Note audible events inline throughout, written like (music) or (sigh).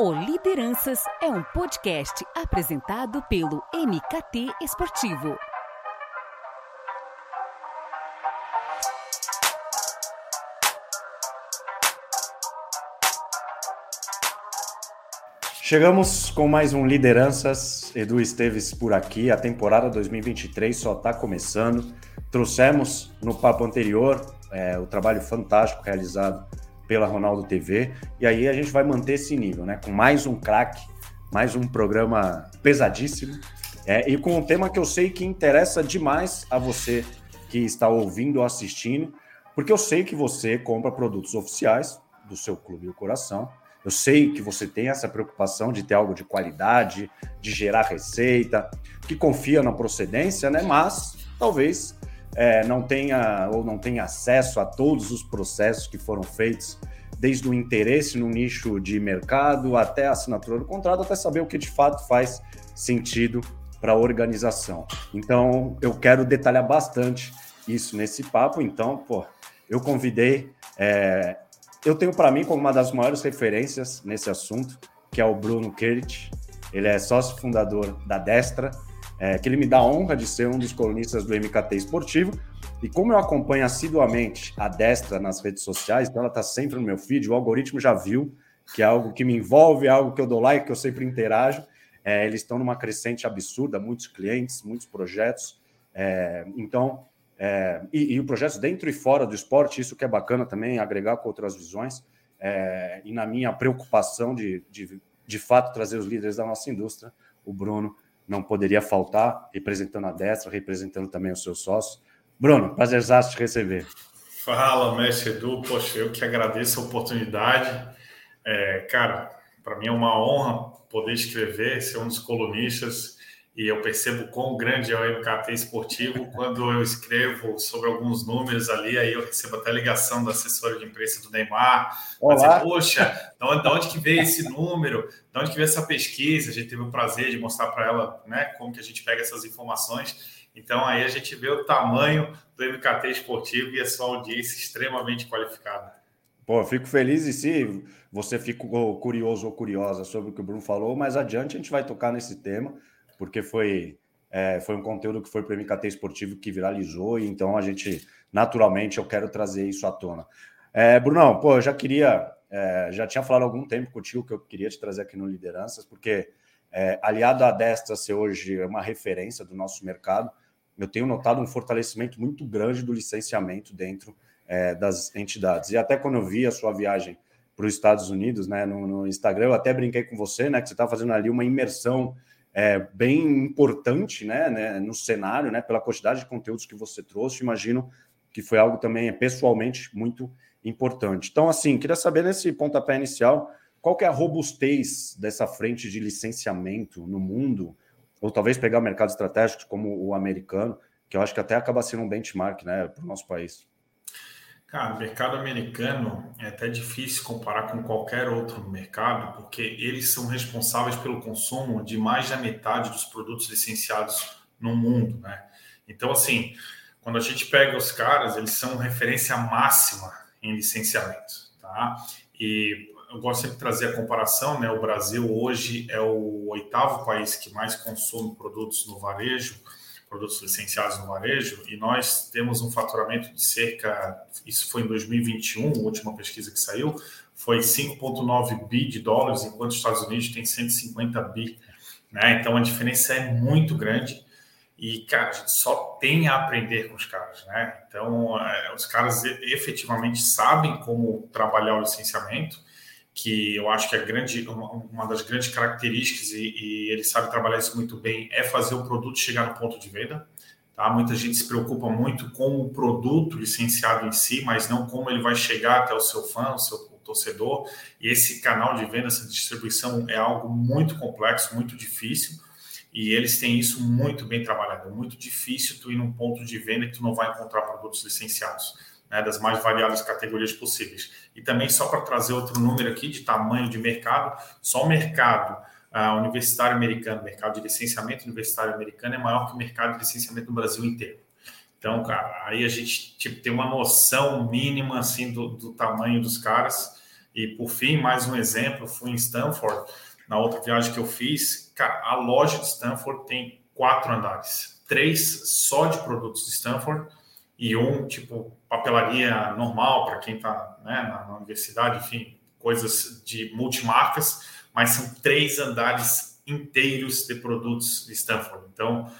O Lideranças é um podcast apresentado pelo MKT Esportivo. Chegamos com mais um Lideranças. Edu Esteves por aqui. A temporada 2023 só está começando. Trouxemos no papo anterior é, o trabalho fantástico realizado pela Ronaldo TV. E aí a gente vai manter esse nível, né? Com mais um craque, mais um programa pesadíssimo. É, e com um tema que eu sei que interessa demais a você que está ouvindo ou assistindo, porque eu sei que você compra produtos oficiais do seu clube do coração. Eu sei que você tem essa preocupação de ter algo de qualidade, de gerar receita, que confia na procedência, né? Mas talvez é, não tenha ou não tenha acesso a todos os processos que foram feitos, desde o interesse no nicho de mercado até a assinatura do contrato, até saber o que de fato faz sentido para a organização. Então, eu quero detalhar bastante isso nesse papo. Então, pô, eu convidei, é, eu tenho para mim como uma das maiores referências nesse assunto, que é o Bruno Kerit. Ele é sócio fundador da Destra, é, que ele me dá a honra de ser um dos colunistas do MKT Esportivo. E como eu acompanho assiduamente a Destra nas redes sociais, então ela está sempre no meu feed, o algoritmo já viu que é algo que me envolve, é algo que eu dou like, que eu sempre interajo. É, eles estão numa crescente absurda, muitos clientes, muitos projetos. É, então, é, e, e projetos dentro e fora do esporte, isso que é bacana também, agregar com outras visões. É, e na minha preocupação de, de, de fato, trazer os líderes da nossa indústria, o Bruno não poderia faltar, representando a Destra, representando também os seus sócios. Bruno, prazerzaço te receber. Fala, mestre Edu. Poxa, eu que agradeço a oportunidade. É, cara, para mim é uma honra poder escrever, ser um dos colunistas e eu percebo quão grande é o MKT esportivo quando eu escrevo sobre alguns números ali, aí eu recebo até ligação da assessora de imprensa do Neymar, dizer, poxa, de onde, de onde que veio esse número? De onde que veio essa pesquisa? A gente teve o prazer de mostrar para ela né, como que a gente pega essas informações. Então aí a gente vê o tamanho do MKT esportivo e a sua audiência extremamente qualificada. Pô, fico feliz e se você ficou curioso ou curiosa sobre o que o Bruno falou, mais adiante a gente vai tocar nesse tema porque foi, é, foi um conteúdo que foi para o MKT Esportivo que viralizou, e então a gente, naturalmente, eu quero trazer isso à tona. É, Brunão, pô, eu já queria, é, já tinha falado há algum tempo contigo que eu queria te trazer aqui no Lideranças, porque é, aliado à Destra ser hoje uma referência do nosso mercado, eu tenho notado um fortalecimento muito grande do licenciamento dentro é, das entidades. E até quando eu vi a sua viagem para os Estados Unidos, né, no, no, Instagram, eu até brinquei com você, né, que você estava fazendo ali uma imersão é, bem importante né, né, no cenário, né, pela quantidade de conteúdos que você trouxe. Imagino que foi algo também pessoalmente muito importante. Então, assim, queria saber nesse pontapé inicial qual que é a robustez dessa frente de licenciamento no mundo, ou talvez pegar mercados estratégicos como o americano, que eu acho que até acaba sendo um benchmark né, para o nosso país. Cara, o mercado americano é até difícil comparar com qualquer outro mercado, porque eles são responsáveis pelo consumo de mais da metade dos produtos licenciados no mundo, né? Então, assim, quando a gente pega os caras, eles são referência máxima em licenciamento, tá? E eu gosto sempre de trazer a comparação, né? O Brasil hoje é o oitavo país que mais consome produtos no varejo, produtos licenciados no varejo, e nós temos um faturamento de cerca, isso foi em 2021, a última pesquisa que saiu, foi 5,9 bi de dólares, enquanto os Estados Unidos tem 150 bi. Né? Então a diferença é muito grande e, cara, a gente só tem a aprender com os caras. Né? Então, é, os caras efetivamente sabem como trabalhar o licenciamento que eu acho que a grande, uma, das grandes características, e, e, ele sabe trabalhar isso muito bem, é fazer o produto chegar no ponto de venda. Tá? Muita gente se preocupa muito com o produto licenciado em si, mas não como ele vai chegar até o seu fã, o seu torcedor. E esse canal de venda, essa distribuição é algo muito complexo, muito difícil. E eles têm isso muito bem trabalhado. É muito difícil tu ir num ponto de venda que tu não vai encontrar produtos licenciados né, das mais variadas categorias possíveis. E também, só para trazer outro número aqui de tamanho de mercado, só o mercado uh, universitário americano, mercado de licenciamento universitário americano, é maior que o mercado de licenciamento no Brasil inteiro. Então, cara, aí a gente tipo, tem uma noção mínima assim do, do tamanho dos caras. E por fim, mais um exemplo, fui em Stanford, na outra viagem que eu fiz, cara, a loja de Stanford tem quatro andares, três só de produtos de Stanford e um tipo papelaria normal para quem está né, na, na universidade, enfim, coisas de multimarcas, mas são três andares inteiros de produtos de Stanford. Então,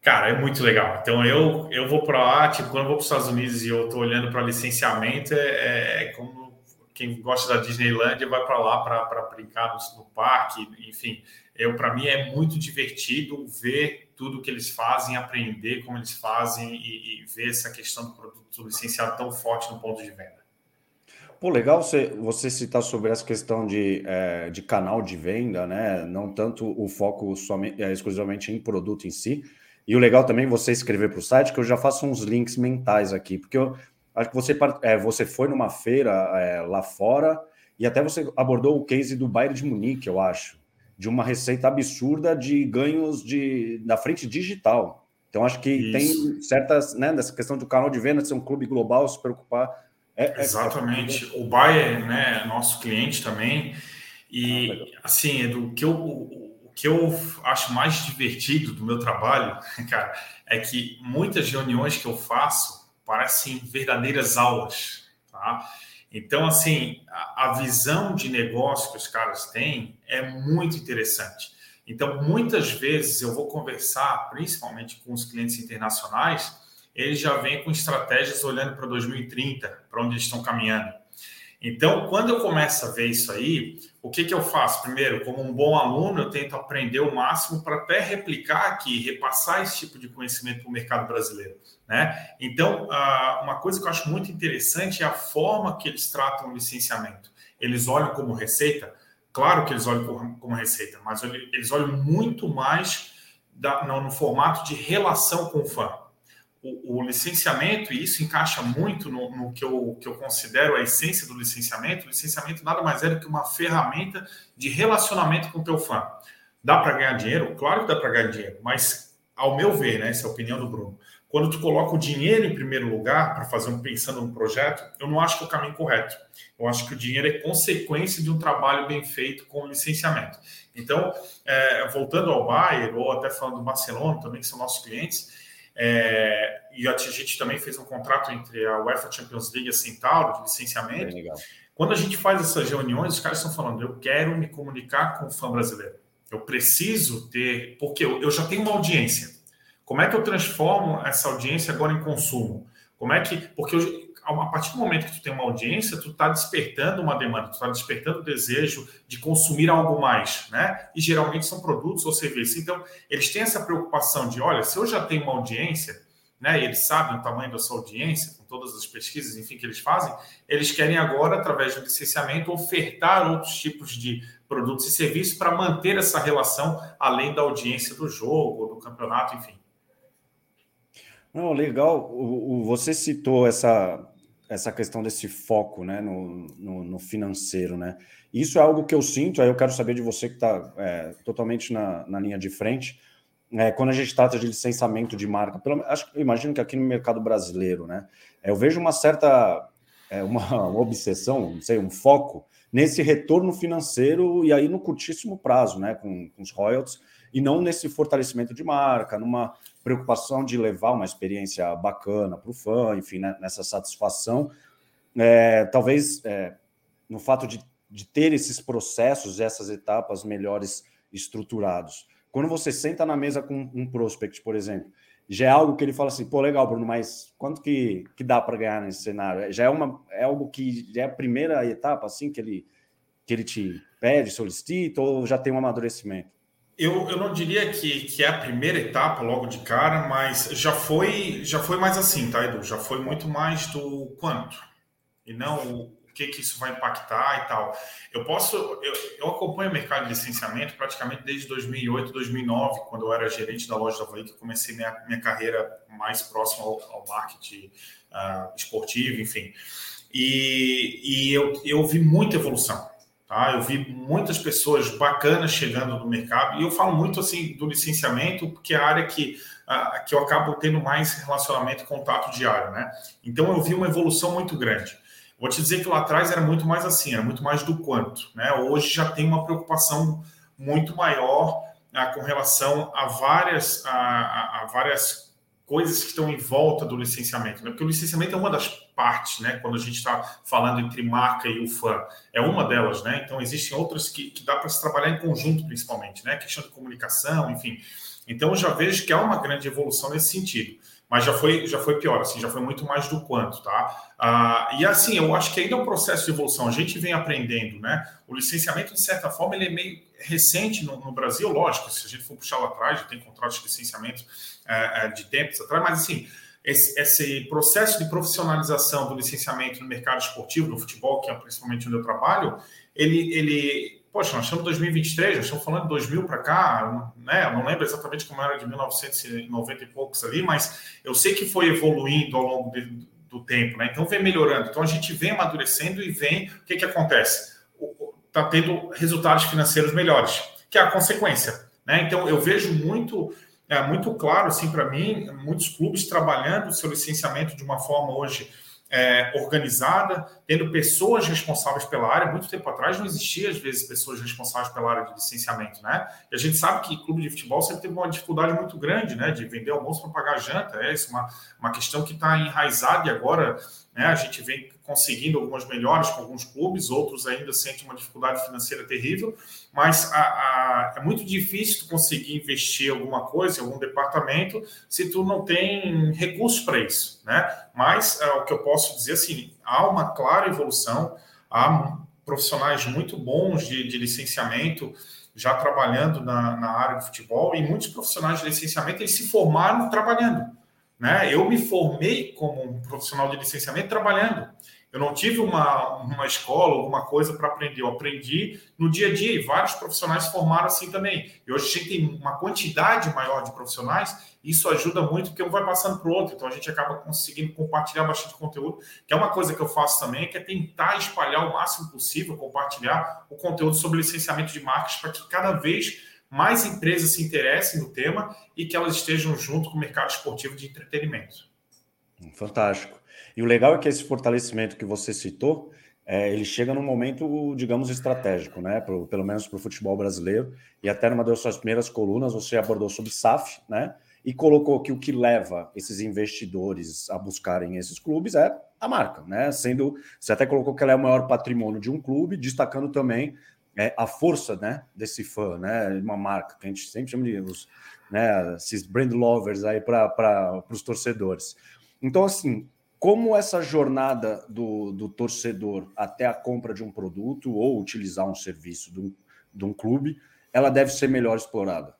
cara, é muito legal. Então, eu, eu vou para lá, tipo, quando eu vou para os Estados Unidos e eu estou olhando para licenciamento, é, é, como quem gosta da Disneylandia vai para lá para brincar no, no parque, enfim. Eu, para mim, é muito divertido ver tudo que eles fazem, aprender como eles fazem e, e ver essa questão do produto licenciado tão forte no ponto de venda. Pô, legal você, você citar sobre essa questão de, é, de canal de venda, né? Não tanto o foco somente, é, exclusivamente em produto em si. E o legal também é você escrever para o site, que eu já faço uns links mentais aqui, porque eu acho que você, é, você foi numa feira é, lá fora e até você abordou o case do Bayern de Munique, eu acho, de uma receita absurda de ganhos de, na frente digital. Então, acho que Isso. tem certas, né, nessa questão do canal de venda, ser um clube global, se preocupar é, é, Exatamente. É... O Bayer, né, nosso cliente também. E, ah, assim, do que eu, o que eu acho mais divertido do meu trabalho, (laughs) cara, é que muitas reuniões que eu faço parecem verdadeiras aulas, tá? Então, assim, a, a visão de negócio que os caras têm é muito interessante. Então, muitas vezes eu vou conversar, principalmente com os clientes internacionais, eles já vêm com estratégias olhando para 2030, para onde eles estão caminhando. Então, quando eu começo a ver isso aí, o que, que eu faço? Primeiro, como um bom aluno, eu tento aprender o máximo para até replicar aqui, repassar esse tipo de conhecimento para o mercado brasileiro. Né? Então, uma coisa que eu acho muito interessante é a forma que eles tratam o licenciamento. Eles olham como receita? Claro que eles olham como receita, mas eles olham muito mais no formato de relação com o fã o, o, licenciamento, e isso encaixa muito no, no, que, eu, que eu considero a essência do licenciamento, o licenciamento nada mais é do que uma ferramenta de relacionamento com o teu fã. Dá para ganhar dinheiro? Claro que dá para ganhar dinheiro, mas ao meu ver, né, essa é a opinião do Bruno, quando tu coloca o dinheiro em primeiro lugar para fazer um pensando no projeto, eu não acho que é o caminho correto. Eu acho que o dinheiro é consequência de um trabalho bem feito com licenciamento. Então, é, voltando ao Bayer, ou até falando do Barcelona, também que são nossos clientes, é, e a gente também fez um contrato entre a UEFA Champions League e a Centauro de licenciamento. Quando a gente faz essas reuniões, os caras estão falando: eu quero me comunicar com o fã brasileiro. Eu preciso ter, porque eu, eu já tenho uma audiência. Como é que eu transformo essa audiência agora em consumo? Como é que, porque eu, a partir do momento que tu tem uma audiência, tu está despertando uma demanda, tu está despertando o desejo de consumir algo mais, né? E geralmente são produtos ou serviços. Então, eles têm essa preocupação de, olha, se eu já tenho uma audiência, né? E eles sabem o tamanho da sua audiência, com todas as pesquisas, enfim, que eles fazem, eles querem agora, através do licenciamento, ofertar outros tipos de produtos e serviços para manter essa relação além da audiência do jogo, do campeonato, enfim. Não, legal. O, o, você citou essa essa questão desse foco né, no, no, no, financeiro. Né? Isso é algo que eu sinto, aí eu quero saber de você que está é, totalmente na, na, linha de frente. É, quando a gente trata de licenciamento de marca, pelo, acho, imagino que aqui no mercado brasileiro, né, é, eu vejo uma certa é, uma, (laughs) obsessão, não sei, um foco nesse retorno financeiro e aí no curtíssimo prazo, né, com, com os royalties, e não nesse fortalecimento de marca, numa preocupação de levar uma experiência bacana para o fã, enfim, né, nessa satisfação. É, talvez é, no fato de, de ter esses processos, essas etapas melhores estruturados. Quando você senta na mesa com um prospect, por exemplo, já é algo que ele fala assim, pô, legal, Bruno, mas quanto que, que dá para ganhar nesse cenário? Já é, uma, é algo que é a primeira etapa, assim, que ele, que ele te pede, solicita, ou já tem um amadurecimento? Eu, eu não diria que, que é a primeira etapa logo de cara, mas já foi já foi mais assim, tá, Edu? Já foi muito mais do quanto e não o, que, que isso vai impactar e tal. Eu posso, eu, eu acompanho o mercado de licenciamento praticamente desde 2008, 2009, quando eu era gerente da loja da Havaí, que comecei minha, minha carreira mais próxima ao, ao marketing uh, esportivo, enfim. E, e eu, eu vi muita evolução. Tá? Eu vi muitas pessoas bacanas chegando no mercado, e eu falo muito assim do licenciamento, porque é a área que, que eu acabo tendo mais relacionamento e contato diário. Né? Então eu vi uma evolução muito grande. Vou te dizer que lá atrás era muito mais assim, era muito mais do quanto. Né? Hoje já tem uma preocupação muito maior ah, com relação a várias, a, a, a, várias coisas que estão em volta do licenciamento. Né? Porque o licenciamento é uma das partes, né? quando a gente está falando entre marca e o fã. É uma delas. Né? Então, existem outras que, que dá para se trabalhar em conjunto, principalmente. Né? Questão de comunicação, enfim. Então, eu já vejo que há uma grande evolução nesse sentido mas já foi, já foi pior, assim, já foi muito mais do quanto, tá? Ah, e assim, eu acho que ainda é um processo de evolução, a gente vem aprendendo, né? O licenciamento, de certa forma, ele é meio recente no, no Brasil, lógico, se a gente for puxar lá atrás, já tem contratos de licenciamento é, de tempos atrás, mas assim, esse, esse, processo de profissionalização do licenciamento no mercado esportivo, no futebol, que é principalmente onde eu trabalho, ele, ele Poxa, nós estamos em 2023, já estamos falando de 2000 para cá, né? Eu não lembro exatamente como era de 1990 e poucos ali, mas eu sei que foi evoluindo ao longo de, do tempo, né? Então vem melhorando. Então a gente vem amadurecendo e vem. O que, que acontece? Está tendo resultados financeiros melhores, que é a consequência, né? Então eu vejo muito. É muito claro, assim, para mim, muitos clubes trabalhando o seu licenciamento de uma forma hoje é, organizada, tendo pessoas responsáveis pela área. Muito tempo atrás não existia, às vezes, pessoas responsáveis pela área de licenciamento, né? E a gente sabe que clube de futebol sempre teve uma dificuldade muito grande, né? De vender almoço para pagar janta. É isso, uma, uma questão que está enraizada e agora né, a gente vem conseguindo algumas melhores com alguns clubes, outros ainda sentem uma dificuldade financeira terrível, mas a, a, é muito difícil conseguir investir alguma coisa em algum departamento se tu não tem recursos para isso, né? Mas é, o que eu posso dizer assim, há uma clara evolução, há profissionais muito bons de, de licenciamento já trabalhando na, na área do futebol e muitos profissionais de licenciamento eles se formaram trabalhando. Né? Eu me formei como um profissional de licenciamento trabalhando. Eu não tive uma, uma escola, alguma coisa para aprender. Eu aprendi no dia a dia e vários profissionais formaram assim também. E hoje a gente tem uma quantidade maior de profissionais e isso ajuda muito porque um vai passando para o outro. Então a gente acaba conseguindo compartilhar bastante conteúdo, que é uma coisa que eu faço também, que é tentar espalhar o máximo possível, compartilhar o conteúdo sobre licenciamento de marcas para que cada vez mais empresas se interessem no tema e que elas estejam junto com o mercado esportivo de entretenimento. Fantástico. E o legal é que esse fortalecimento que você citou, é, ele chega num momento, digamos, estratégico, né? Pro, pelo menos para o futebol brasileiro. E até numa das suas primeiras colunas você abordou sobre SAF, né? E colocou que o que leva esses investidores a buscarem esses clubes é a marca, né? Sendo, você até colocou que ela é o maior patrimônio de um clube, destacando também é, a força, né, desse fã, né? Uma marca que a gente sempre chama de os, né, esses brand lovers aí para os torcedores. Então, assim, como essa jornada do, do torcedor até a compra de um produto ou utilizar um serviço de um, de um clube, ela deve ser melhor explorada?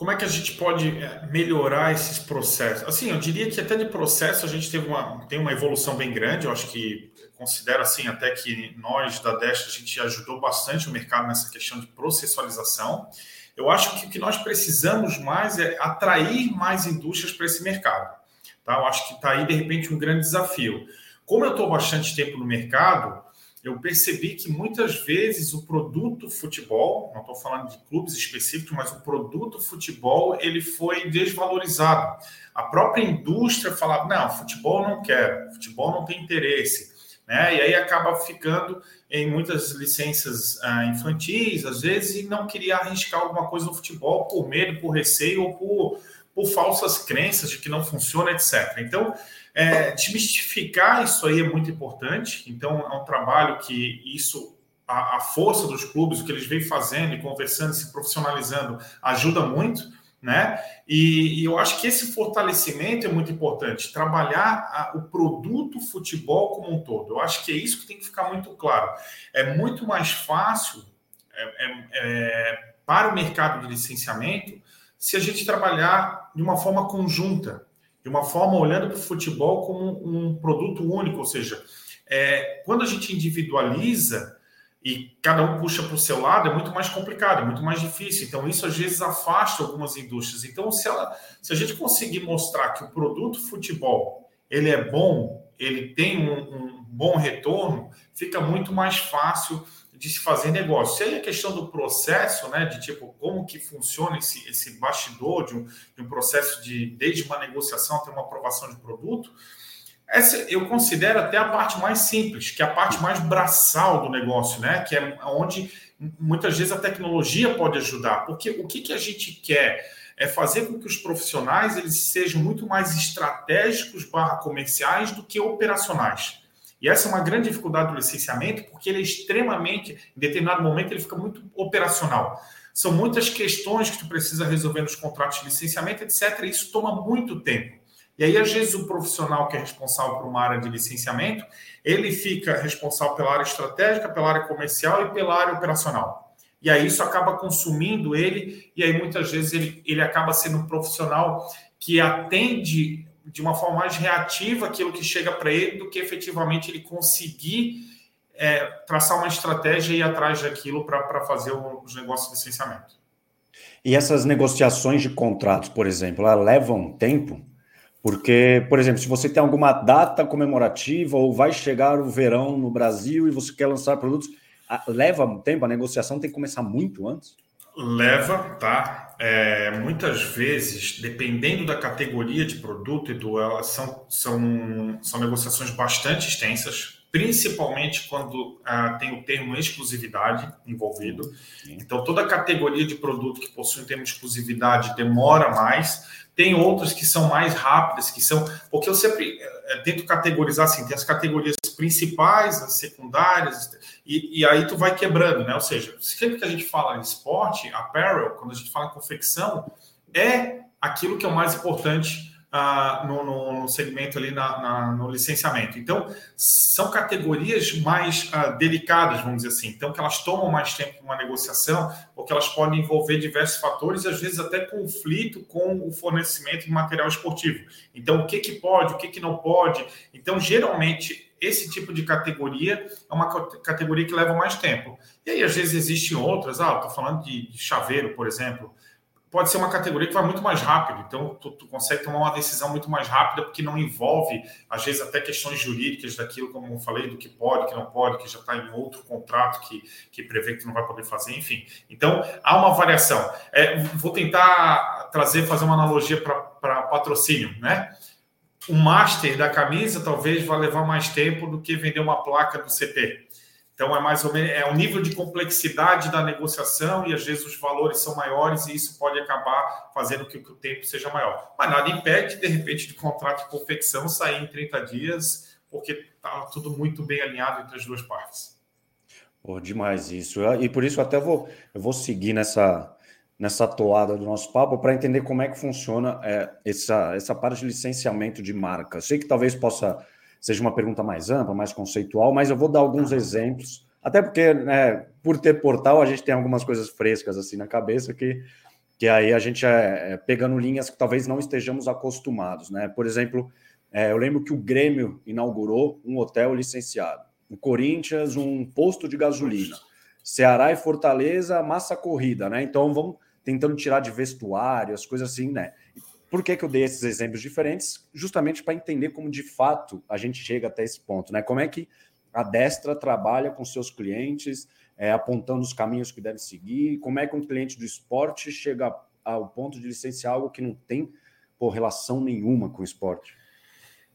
Como é que a gente pode é, melhorar esses processos? Assim, eu diria que até de processo a gente teve uma, tem uma evolução bem grande. Eu acho que considero assim até que nós da Desta a gente ajudou bastante o mercado nessa questão de processualização. Eu acho que o que nós precisamos mais é atrair mais indústrias para esse mercado. Tá? Eu acho que está aí, de repente, um grande desafio. Como eu estou bastante tempo no mercado, eu percebi que muitas vezes o produto futebol, não estou falando de clubes específicos, mas o produto futebol ele foi desvalorizado. A própria indústria falava, não, futebol não quer, futebol não tem interesse. Né? E aí acaba ficando em muitas licenças ah, infantis, às vezes, e não queria arriscar alguma coisa no futebol por medo, por receio ou por por falsas crenças de que não funciona, etc. Então, é, desmistificar isso aí é muito importante. Então, é um trabalho que isso, a, a força dos clubes, o que eles vêm fazendo e conversando, se profissionalizando, ajuda muito. Né? E, e, eu acho que esse fortalecimento é muito importante, trabalhar a, o produto futebol como um todo. Eu acho que é isso que tem que ficar muito claro. É muito mais fácil é, é, é, para o mercado de licenciamento se a gente trabalhar de uma forma conjunta, de uma forma olhando para o futebol como um produto único, ou seja, é, quando a gente individualiza e cada um puxa para o seu lado, é muito mais complicado, é muito mais difícil. Então, isso às vezes afasta algumas indústrias. Então, se, ela, se a gente conseguir mostrar que o produto futebol ele é bom, ele tem um, um bom retorno, fica muito mais fácil de se fazer negócio. E aí a questão do processo, né, de tipo, como que funciona esse, esse bastidor de um, de um processo de, desde uma negociação até uma aprovação de produto, essa eu considero até a parte mais simples, que é a parte mais braçal do negócio, né? Que é onde muitas vezes a tecnologia pode ajudar. Porque o que, que a gente quer é fazer com que os profissionais eles sejam muito mais estratégicos barra comerciais do que operacionais. E essa é uma grande dificuldade do licenciamento, porque ele é extremamente, em determinado momento, ele fica muito operacional. São muitas questões que tu precisa resolver nos contratos de licenciamento, etc. E isso toma muito tempo. E aí, às vezes, o profissional que é responsável por uma área de licenciamento, ele fica responsável pela área estratégica, pela área comercial e pela área operacional. E aí isso acaba consumindo ele, e aí muitas vezes ele, ele acaba sendo um profissional que atende de uma forma mais reativa aquilo que chega para ele do que efetivamente ele conseguir é, traçar uma estratégia e ir atrás daquilo para fazer os negócios de licenciamento. E essas negociações de contratos, por exemplo, levam tempo? Porque, por exemplo, se você tem alguma data comemorativa ou vai chegar o verão no Brasil e você quer lançar produtos, leva tempo, a negociação tem que começar muito antes? Leva, tá? É, muitas vezes, dependendo da categoria de produto, Edu, elas são, são, são negociações bastante extensas, principalmente quando ah, tem o termo exclusividade envolvido. Sim. Então, toda categoria de produto que possui um termo de exclusividade demora mais tem outras que são mais rápidas, que são. Porque eu sempre é, tento categorizar assim: tem as categorias principais, as secundárias, e, e, aí tu vai quebrando, né? Ou seja, sempre que a gente fala em esporte, apparel, quando a gente fala em confecção, é aquilo que é o mais importante no, no, no, segmento ali na, na, no licenciamento. Então, são categorias mais ah, delicadas, vamos dizer assim. Então, que elas tomam mais tempo uma negociação, ou que elas podem envolver diversos fatores, e às vezes até conflito com o fornecimento de material esportivo. Então, o que, que pode, o que, que não pode. Então, geralmente, esse tipo de categoria é uma categoria que leva mais tempo. E aí, às vezes, existem outras. Ah, estou falando de chaveiro, por exemplo pode ser uma categoria que vai muito mais rápido. Então, tu, tu, consegue tomar uma decisão muito mais rápida, porque não envolve, às vezes, até questões jurídicas daquilo, como eu falei, do que pode, que não pode, que já está em outro contrato que, que prevê que tu não vai poder fazer, enfim. Então, há uma variação. É, vou tentar trazer, fazer uma analogia para patrocínio, né? O master da camisa talvez vá levar mais tempo do que vender uma placa do CP. Então é mais ou menos é o nível de complexidade da negociação e às vezes os valores são maiores e isso pode acabar fazendo que o tempo seja maior. Mas nada impede, de repente, de contrato de confecção sair em 30 dias, porque está tudo muito bem alinhado entre as duas partes. Pô, demais isso. E por isso até vou, eu vou seguir nessa, nessa toada do nosso papo para entender como é que funciona é, essa, essa parte de licenciamento de marca. Sei que talvez possa seja uma pergunta mais ampla, mais conceitual, mas eu vou dar alguns exemplos, até porque, né, por ter portal, a gente tem algumas coisas frescas assim na cabeça que, que aí a gente é, é pegando linhas que talvez não estejamos acostumados, né? Por exemplo, é, eu lembro que o Grêmio inaugurou um hotel licenciado, o Corinthians um posto de gasolina, Ceará e Fortaleza massa corrida, né? Então vamos tentando tirar de vestuário, as coisas assim, né? Por que, que eu dei esses exemplos diferentes? Justamente para entender como de fato a gente chega até esse ponto, né? Como é que a Destra trabalha com seus clientes, é, apontando os caminhos que deve seguir, como é que um cliente do esporte chega ao ponto de licenciar algo que não tem por relação nenhuma com o esporte.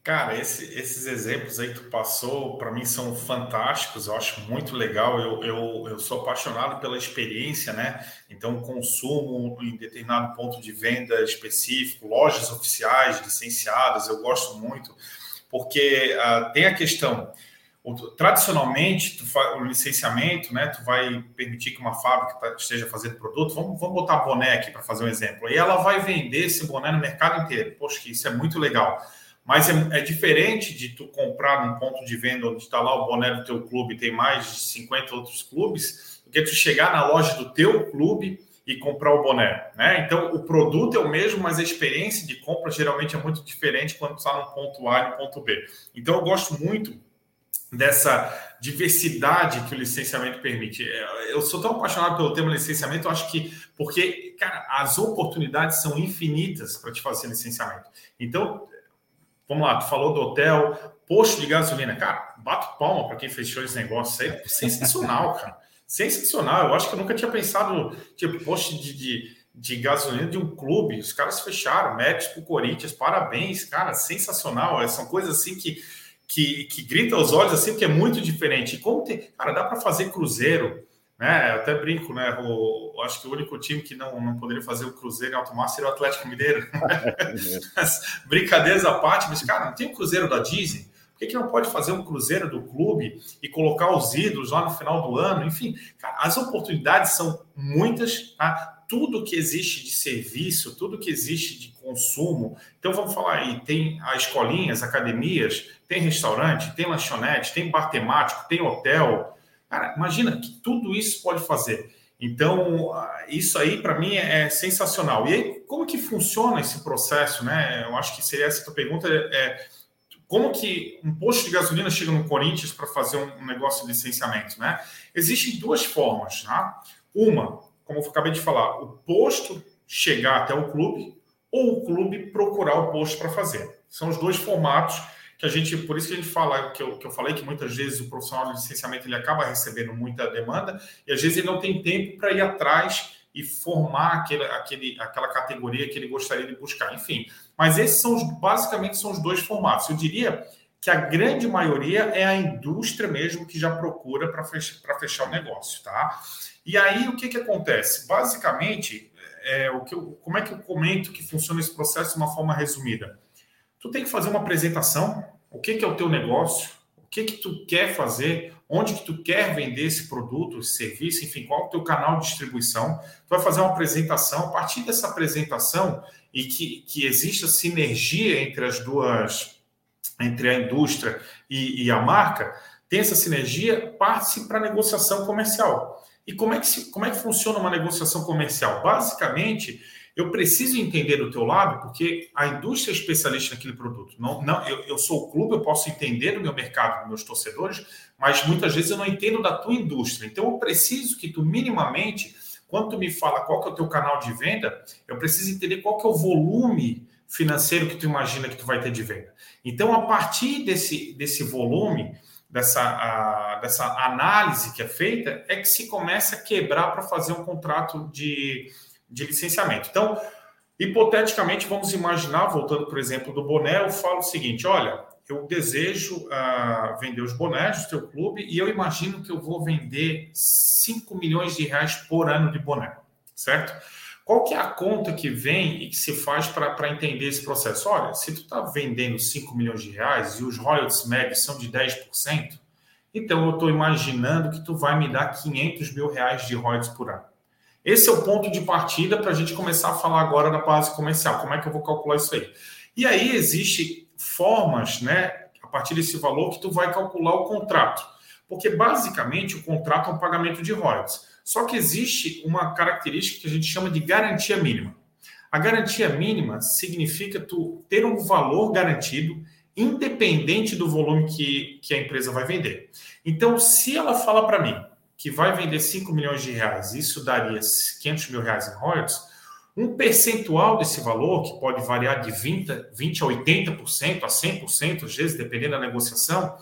Cara, esse, esses exemplos aí que tu passou, para mim, são fantásticos, eu acho muito legal. Eu, eu, eu sou apaixonado pela experiência, né? Então, consumo em determinado ponto de venda específico, lojas oficiais, licenciadas, eu gosto muito, porque uh, tem a questão. Tradicionalmente, tu o licenciamento, né? Tu vai permitir que uma fábrica tá, esteja fazendo produto. Vamos, vamos botar boné aqui para fazer um exemplo. E ela vai vender esse boné no mercado inteiro. Poxa, isso é muito legal. Mas é, é, diferente de tu comprar num ponto de venda onde está lá o boné do teu clube tem mais de 50 outros clubes, do que tu chegar na loja do teu clube e comprar o boné, né? Então o produto é o mesmo, mas a experiência de compra geralmente é muito diferente quando está no ponto A e no ponto B. Então eu gosto muito dessa diversidade que o licenciamento permite. É, eu sou tão apaixonado pelo tema licenciamento, eu acho que porque, cara, as oportunidades são infinitas para te fazer licenciamento. Então, Vamos lá, tu falou do hotel, posto de gasolina. Cara, bato palma para quem fechou esse negócio. Aí é sensacional, cara. Sensacional. Eu acho que eu nunca tinha pensado, tipo, posto de, de, de gasolina de um clube. Os caras fecharam, méritos para o Corinthians, parabéns, cara, sensacional. É, são coisas assim que, que, que gritam aos olhos, assim, que é muito diferente. Como tem, cara, dá para fazer cruzeiro, né? Eu até brinco, né? O, acho que o único time que não, não poderia fazer o Cruzeiro em alto mar seria o Atlético Mineiro. (laughs) brincadeiras à parte, mas, cara, não tem o Cruzeiro da Disney. Por que, que não pode fazer um cruzeiro do clube e colocar os ídolos lá no final do ano? Enfim, cara, as oportunidades são muitas, tá? tudo que existe de serviço, tudo que existe de consumo. Então vamos falar aí, tem as escolinhas, academias, tem restaurante, tem lanchonete, tem bar temático, tem hotel. Cara, imagina que tudo isso pode fazer. Então, isso aí para mim é sensacional. E aí, como que funciona esse processo, né? Eu acho que seria essa a pergunta. É, como que um posto de gasolina chega no Corinthians para fazer um negócio de licenciamento, né? Existem duas formas, tá? Uma, como eu acabei de falar, o posto chegar até o clube ou o clube procurar o posto para fazer. São os dois formatos que a gente, por isso que a gente fala, que eu, que eu falei que muitas vezes o profissional de licenciamento ele acaba recebendo muita demanda e às vezes ele não tem tempo para ir atrás e formar aquele, aquele, aquela categoria que ele gostaria de buscar. Enfim, mas esses são os, basicamente são os dois formatos. Eu diria que a grande maioria é a indústria mesmo que já procura para fechar, fechar o negócio, tá? E aí o que, que acontece? Basicamente, é, o que eu, como é que eu comento que funciona esse processo de uma forma resumida? Tu tem que fazer uma apresentação, o que, que é o teu negócio, o que, que tu quer fazer, onde que tu quer vender esse produto, esse serviço, enfim, qual é o teu canal de distribuição. Tu vai fazer uma apresentação, a partir dessa apresentação e que, que exista sinergia entre as duas, entre a indústria e, e a marca, tem essa sinergia, parte-se para a negociação comercial. E como é, que se, como é que funciona uma negociação comercial? Basicamente, eu preciso entender do teu lado, porque a indústria é especialista naquele produto. Não, não, eu, eu sou o clube, eu posso entender do meu mercado, dos meus torcedores, mas muitas vezes eu não entendo da tua indústria. Então, eu preciso que tu minimamente, quando tu me fala qual que é o teu canal de venda, eu preciso entender qual que é o volume financeiro que tu imagina que tu vai ter de venda. Então, a partir desse, desse volume, dessa, a, dessa análise que é feita, é que se começa a quebrar para fazer um contrato de, de licenciamento. Então, hipoteticamente, vamos imaginar, voltando, por exemplo, do boné, eu falo o seguinte: olha, eu desejo uh, vender os bonés do teu clube e eu imagino que eu vou vender 5 milhões de reais por ano de boné, certo? Qual que é a conta que vem e que se faz para entender esse processo? Olha, se tu está vendendo 5 milhões de reais e os royalties médios são de 10%, então eu estou imaginando que tu vai me dar 500 mil reais de royalties por ano. Esse é o ponto de partida para a gente começar a falar agora da base comercial. Como é que eu vou calcular isso aí? E aí existe formas, né, a partir desse valor que tu vai calcular o contrato. Porque basicamente o contrato é um pagamento de royalties. Só que existe uma característica que a gente chama de garantia mínima. A garantia mínima significa tu ter um valor garantido independente do volume que, que a empresa vai vender. Então, se ela fala para mim que vai vender 5 milhões de reais, isso daria 500 mil reais em royalties, um percentual desse valor, que pode variar de 20, 20 a 80%, a 100%, às vezes, dependendo da negociação,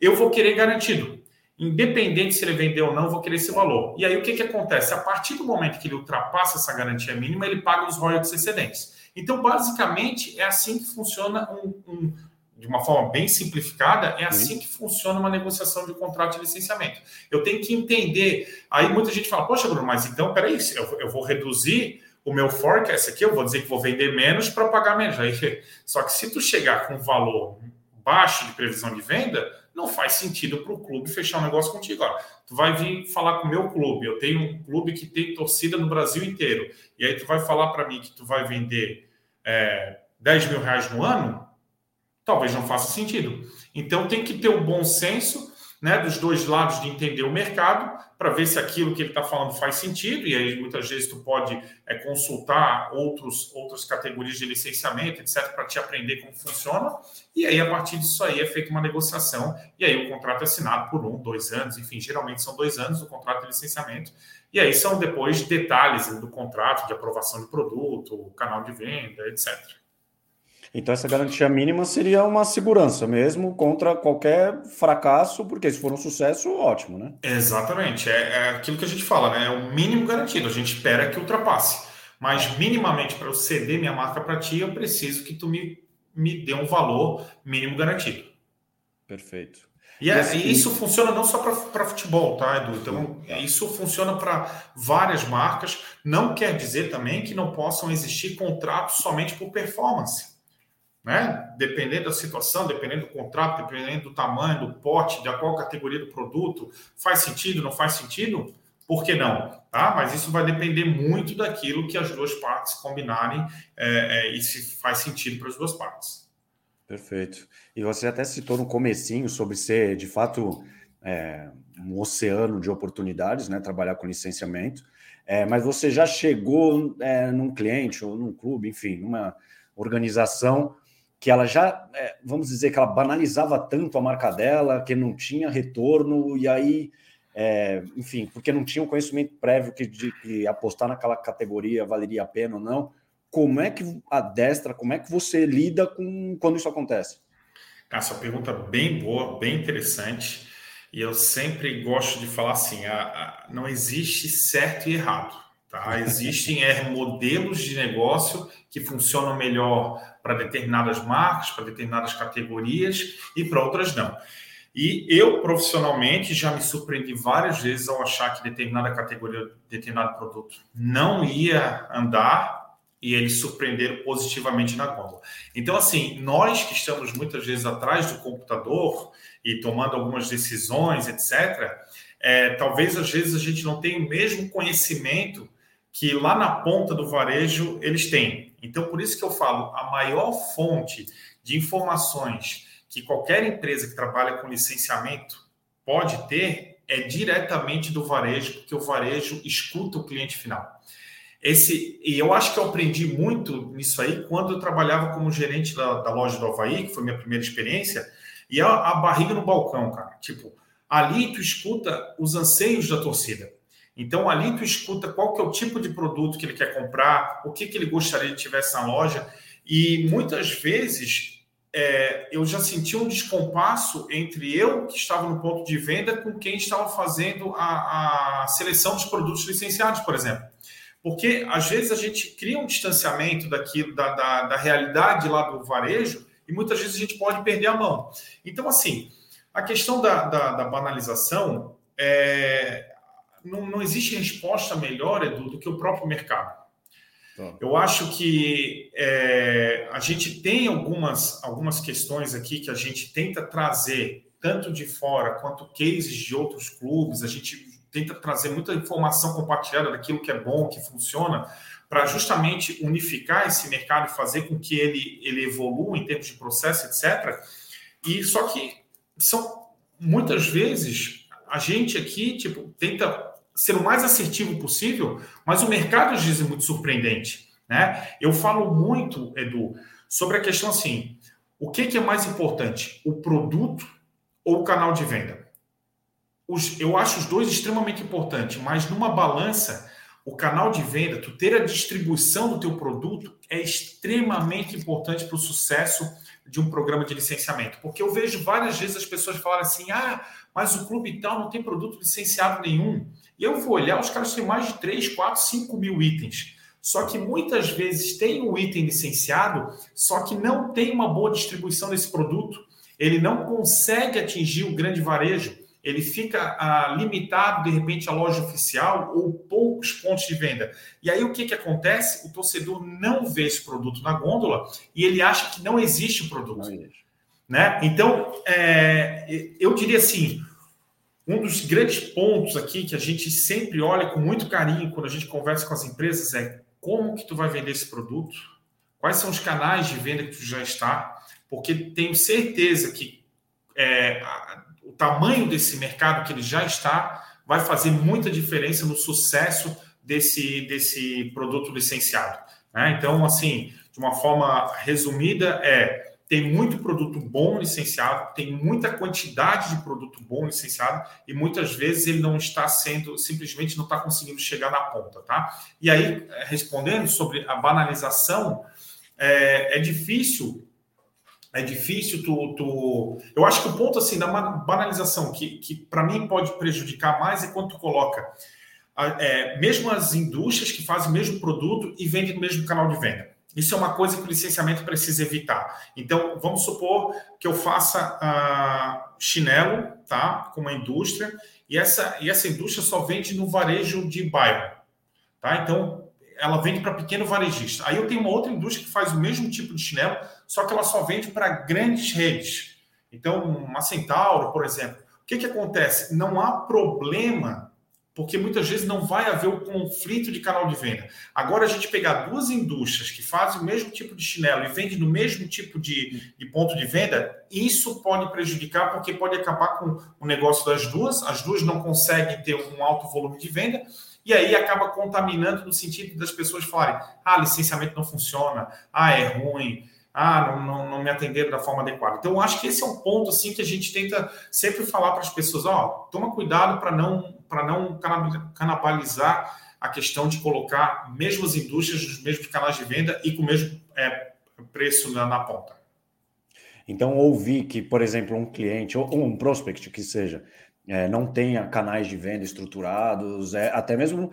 eu vou querer garantido. Independente se ele vender ou não, eu vou querer esse valor. E aí o que, que acontece? A partir do momento que ele ultrapassa essa garantia mínima, ele paga os royalties excedentes. Então, basicamente, é assim que funciona um, um de uma forma bem simplificada, é assim que funciona uma negociação de contrato de licenciamento. Eu tenho que entender. Aí muita gente fala, poxa, Bruno, mas então, peraí, eu, eu vou reduzir o meu forecast aqui, eu vou dizer que vou vender menos para pagar menos. Aí, (laughs) só que se tu chegar com um valor baixo de previsão de venda, não faz sentido para o clube fechar um negócio contigo. Ó, tu vai vir falar com o meu clube, eu tenho um clube que tem torcida no Brasil inteiro, e aí tu vai falar para mim que tu vai vender é, 10 mil reais no ano, talvez não faça sentido. Então tem que ter o bom senso né, dos dois lados de entender o mercado para ver se aquilo que ele está falando faz sentido. E aí muitas vezes tu pode é, consultar outros, outras categorias de licenciamento, etc., para te aprender como funciona. E aí, a partir disso aí, é feita uma negociação, e aí o contrato é assinado por um, dois anos, enfim, geralmente são dois anos o contrato de licenciamento. E aí são depois detalhes do contrato, de aprovação de produto, canal de venda, etc. Então, essa garantia mínima seria uma segurança mesmo contra qualquer fracasso, porque se for um sucesso, ótimo, né? Exatamente. É, é aquilo que a gente fala, né? É o mínimo garantido. A gente espera que ultrapasse. Mas minimamente para eu ceder minha marca para ti, eu preciso que tu me, me dê um valor mínimo garantido. Perfeito. E, é, e isso funciona não só para futebol, tá, Edu? Então, tá. isso funciona para várias marcas. Não quer dizer também que não possam existir contratos somente por performance. Né? Dependendo da situação, dependendo do contrato, dependendo do tamanho, do pote, da qual categoria do produto, faz sentido, não faz sentido? Por que não? Tá? Mas isso vai depender muito daquilo que as duas partes combinarem é, é, e se faz sentido para as duas partes. Perfeito. E você até citou no comecinho sobre ser, de fato, é, um oceano de oportunidades, né? Trabalhar com licenciamento. É, mas você já chegou é, num cliente ou num clube, enfim, numa organização que ela já, é, vamos dizer, que ela banalizava tanto a marca dela, que não tinha retorno, e aí, é, enfim, porque não tinha um conhecimento prévio que, de, que apostar naquela categoria valeria a pena ou não. Como é que a destra, como é que você lida com quando isso acontece? Essa pergunta bem boa, bem interessante. E eu sempre gosto de falar assim: a, a, não existe certo e errado. Tá? Existem é, modelos de negócio que funcionam melhor para determinadas marcas, para determinadas categorias e para outras não. E eu, profissionalmente, já me surpreendi várias vezes ao achar que determinada categoria, determinado produto não ia andar e eles surpreenderam positivamente na gôndola. Então, assim, nós que estamos muitas vezes atrás do computador e tomando algumas decisões, etc., é, talvez às vezes a gente não tenha o mesmo conhecimento que lá na ponta do varejo eles têm. Então, por isso que eu falo, a maior fonte de informações que qualquer empresa que trabalha com licenciamento pode ter é diretamente do varejo, porque o varejo escuta o cliente final. Esse, e eu acho que eu aprendi muito nisso aí quando eu trabalhava como gerente da, da loja do Havaí, que foi minha primeira experiência, e a, a, barriga no balcão, cara. Tipo, ali tu escuta os anseios da torcida. Então, ali tu escuta qual que é o tipo de produto que ele quer comprar, o que, que ele gostaria de tivesse na loja. E muitas vezes é, eu já senti um descompasso entre eu, que estava no ponto de venda, com quem estava fazendo a, a seleção dos produtos licenciados, por exemplo. Porque às vezes a gente cria um distanciamento daquilo, da, da, da realidade lá do varejo, e muitas vezes a gente pode perder a mão. Então, assim, a questão da, da, da banalização é, não, não, existe resposta melhor, Edu, do que o próprio mercado. Tá. Eu acho que é, a gente tem algumas, algumas questões aqui que a gente tenta trazer, tanto de fora quanto cases de outros clubes, a gente tenta trazer muita informação compartilhada daquilo que é bom, que funciona, para justamente unificar esse mercado e fazer com que ele, ele evolua em termos de processo, etc. E só que são muitas vezes a gente aqui tipo tenta ser o mais assertivo possível, mas o mercado vezes é muito surpreendente, né? Eu falo muito, Edu, sobre a questão assim, o que, que é mais importante, o produto ou o canal de venda? os, eu acho os dois extremamente importantes, mas numa balança, o canal de venda, tu ter a distribuição do teu produto é extremamente importante para o sucesso de um programa de licenciamento. Porque eu vejo várias vezes as pessoas falarem assim: ah, mas o clube tal não tem produto licenciado nenhum. E eu vou olhar, os caras têm mais de 3, 4, 5 mil itens. Só que muitas vezes tem um item licenciado, só que não tem uma boa distribuição desse produto. Ele não consegue atingir o grande varejo ele fica ah, limitado, de repente, à loja oficial ou poucos pontos de venda. E aí o que, que acontece? O torcedor não vê esse produto na gôndola e ele acha que não existe o produto. Né? Então, é, eu diria assim, um dos grandes pontos aqui que a gente sempre olha com muito carinho quando a gente conversa com as empresas é como que tu vai vender esse produto, quais são os canais de venda que tu já está, porque tenho certeza que é, o tamanho desse mercado que ele já está vai fazer muita diferença no sucesso desse, desse produto licenciado. Né? Então, assim, de uma forma resumida, é tem muito produto bom licenciado, tem muita quantidade de produto bom licenciado e muitas vezes ele não está sendo, simplesmente não está conseguindo chegar na ponta, tá? E aí, respondendo sobre a banalização, é, é difícil é difícil tu, tu, Eu acho que o ponto assim da banalização que, que para mim pode prejudicar mais é quando tu coloca é, mesmo as indústrias que fazem o mesmo produto e vendem no mesmo canal de venda. Isso é uma coisa que o licenciamento precisa evitar. Então, vamos supor que eu faça uh, chinelo, tá, com uma indústria, e essa, e essa indústria só vende no varejo de bairro, tá? Então, ela vende para pequeno varejista. Aí eu tenho uma outra indústria que faz o mesmo tipo de chinelo, só que ela só vende para grandes redes. Então, uma Centauro, por exemplo. O que, que acontece? Não há problema porque muitas vezes não vai haver o conflito de canal de venda. Agora, a gente pegar duas indústrias que fazem o mesmo tipo de chinelo e vendem no mesmo tipo de, de, ponto de venda, isso pode prejudicar, porque pode acabar com o negócio das duas, as duas não conseguem ter um alto volume de venda, e aí acaba contaminando no sentido das pessoas falarem: ah, licenciamento não funciona, ah, é ruim. Ah, não, não, não me atenderam da forma adequada. Então, acho que esse é um ponto assim que a gente tenta sempre falar para as pessoas: ó, toma cuidado para não para não canibalizar a questão de colocar mesmas indústrias nos mesmos canais de venda e com o mesmo é, preço na, na, ponta. Então, ouvir que, por exemplo, um cliente ou um prospect que seja é, não tenha canais de venda estruturados, é, até mesmo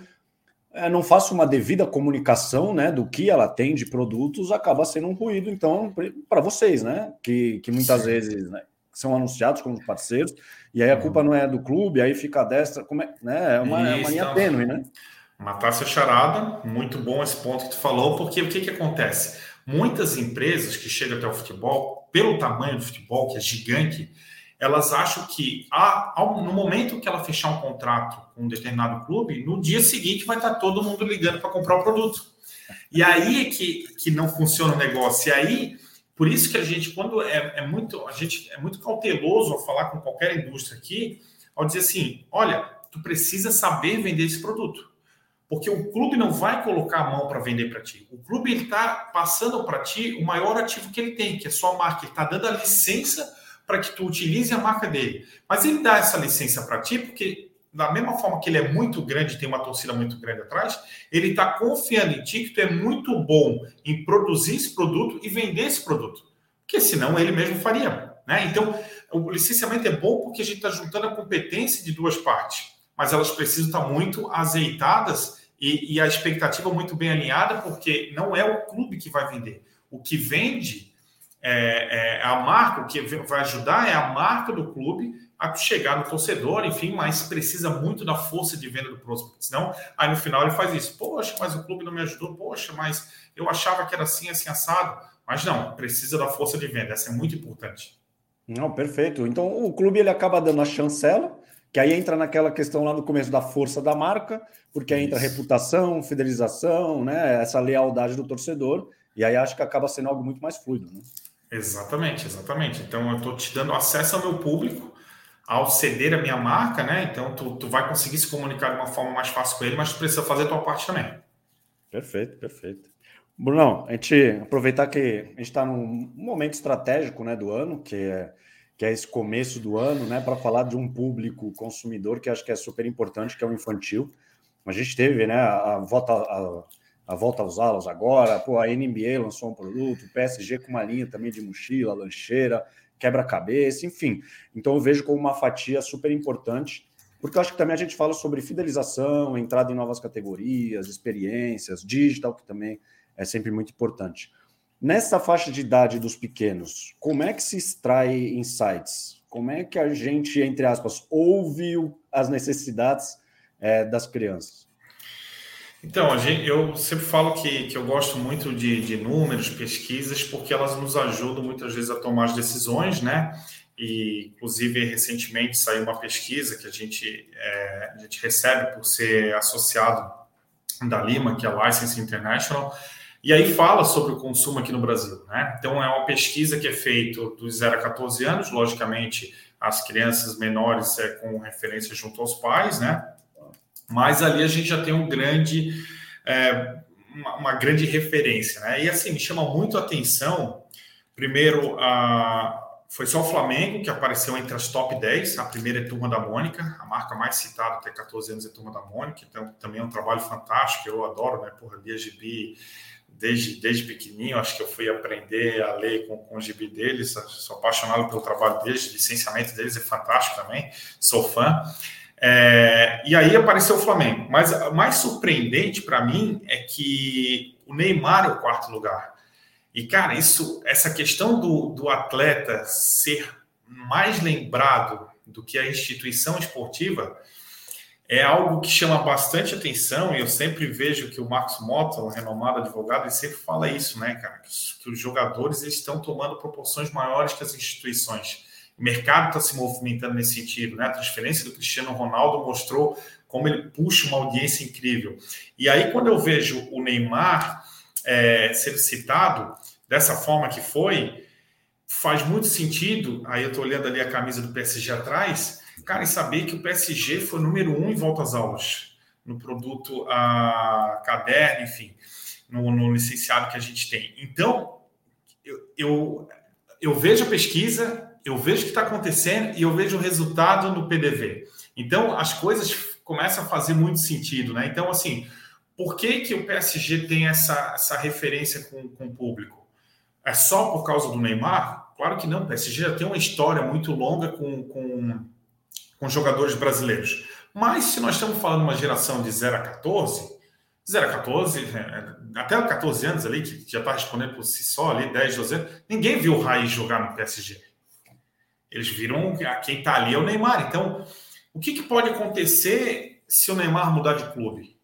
é, não faça uma devida comunicação né, do que ela tem de produtos, acaba sendo um ruído, então, para vocês, né? Que, que muitas Sim. vezes né, são anunciados como parceiros, e aí a culpa não é do clube, aí fica a destra, como é, né? é, uma, é uma linha tênue, né? Matar charada, muito bom esse ponto que tu falou, porque o que, que acontece? Muitas empresas que chegam até o futebol, pelo tamanho do futebol, que é gigante, elas acham que ah, no momento que ela fechar um contrato com um determinado clube, no dia seguinte vai estar todo mundo ligando para comprar o produto. E aí é que, que não funciona o negócio. E aí por isso que a gente, quando é, é, muito, a gente é muito cauteloso ao falar com qualquer indústria aqui, ao dizer assim, olha, tu precisa saber vender esse produto, porque o clube não vai colocar a mão para vender para ti. O clube está passando para ti o maior ativo que ele tem, que é sua marca. Ele está dando a licença para que tu utilize a marca dele. Mas ele dá essa licença para ti porque da mesma forma que ele é muito grande, tem uma torcida muito grande atrás, ele está confiando em ti que tu é muito bom em produzir esse produto e vender esse produto. Porque senão ele mesmo faria. Né? Então, o licenciamento é bom porque a gente está juntando a competência de duas partes, mas elas precisam estar muito azeitadas e, e a expectativa muito bem alinhada, porque não é o clube que vai vender. O que vende é, é a marca, o que vai ajudar é a marca do clube a chegar no torcedor, enfim, mas precisa muito da força de venda do prospect. Senão, aí no final ele faz isso. Poxa, mas o clube não me ajudou. Poxa, mas eu achava que era assim, assim, assado. Mas não, precisa da força de venda. Essa é muito importante. Não, perfeito. Então, o clube ele acaba dando a chancela, que aí entra naquela questão lá no começo da força da marca, porque aí entra reputação, fidelização, né, essa lealdade do torcedor, e aí acho que acaba sendo algo muito mais fluido, né? Exatamente, exatamente. Então, eu estou te dando acesso ao meu público, ao ceder a minha marca, né? Então tu, tu vai conseguir se comunicar de uma forma mais fácil com ele, mas tu precisa fazer a tua parte também. Perfeito, perfeito. Brunão, a gente aproveitar que a gente está num momento estratégico né, do ano, que é, que é esse começo do ano, né, para falar de um público consumidor que acho que é super importante, que é o infantil. A gente teve né, a, volta, a, a volta aos aulas agora, pô, a NBA lançou um produto, o PSG com uma linha também de mochila, lancheira, quebra-cabeça, enfim. Então eu vejo como uma fatia super importante, porque eu acho que também a gente fala sobre fidelização, entrada em novas categorias, experiências, digital, que também é sempre muito importante. Nessa faixa de idade dos pequenos, como é que se extrai insights? Como é que a gente, entre aspas, ouve as necessidades é, das crianças? Então, gente, eu sempre falo que, que eu gosto muito de, de números, pesquisas, porque elas nos ajudam muitas vezes a tomar as decisões, né? E, inclusive, recentemente saiu uma pesquisa que a gente, é, a gente recebe por ser associado da Lima, que é a License International, e aí fala sobre o consumo aqui no Brasil, né? Então, é uma pesquisa que é feita dos 0 a 14 anos, logicamente, as crianças menores é com referência junto aos pais, né? Mas ali a gente já tem um grande, é, uma, uma, grande referência, né? E assim, me chama muito a atenção, primeiro, a, foi só o Flamengo que apareceu entre as top 10, a primeira é Turma da Mônica, a marca mais citada até 14 anos é Turma da Mônica, então também é um trabalho fantástico, eu adoro, né? Porra, lia gibi desde, desde pequenininho, acho que eu fui aprender a ler com, com o gibi deles, sou apaixonado pelo trabalho deles, licenciamento deles é fantástico também, sou fã. É, e aí apareceu o Flamengo. Mas o mais surpreendente para mim é que o Neymar é o quarto lugar. E, cara, isso, essa questão do, do atleta ser mais lembrado do que a instituição esportiva é algo que chama bastante atenção, e eu sempre vejo que o Marcos Mota, um renomado advogado, ele sempre fala isso, né, cara? Que os, jogadores estão tomando proporções maiores que as instituições. O mercado está se movimentando nesse sentido, né? A transferência do Cristiano Ronaldo mostrou como ele puxa uma audiência incrível. E aí, quando eu vejo o Neymar é, ser citado dessa forma que foi, faz muito sentido. Aí eu estou olhando ali a camisa do PSG atrás Cara, e saber que o PSG foi número um em voltas aulas, no produto a caderno, enfim, no, no licenciado que a gente tem. Então, eu, eu, eu vejo a pesquisa, eu vejo o que está acontecendo e eu vejo o resultado no PDV. Então, as coisas começam a fazer muito sentido, né? Então, assim, por que, que o PSG tem essa, essa referência com, com o público? É só por causa do Neymar? Claro que não. O PSG já tem uma história muito longa com, com com jogadores brasileiros. Mas se nós estamos falando de uma geração de 0 a 14, 0 a 14, é, até 14 anos ali, que já está respondendo por si só ali, 10, 12 anos, ninguém viu o Raiz jogar no PSG. Eles viram que quem está ali é o Neymar. Então, o que, que, pode acontecer se o Neymar mudar de clube?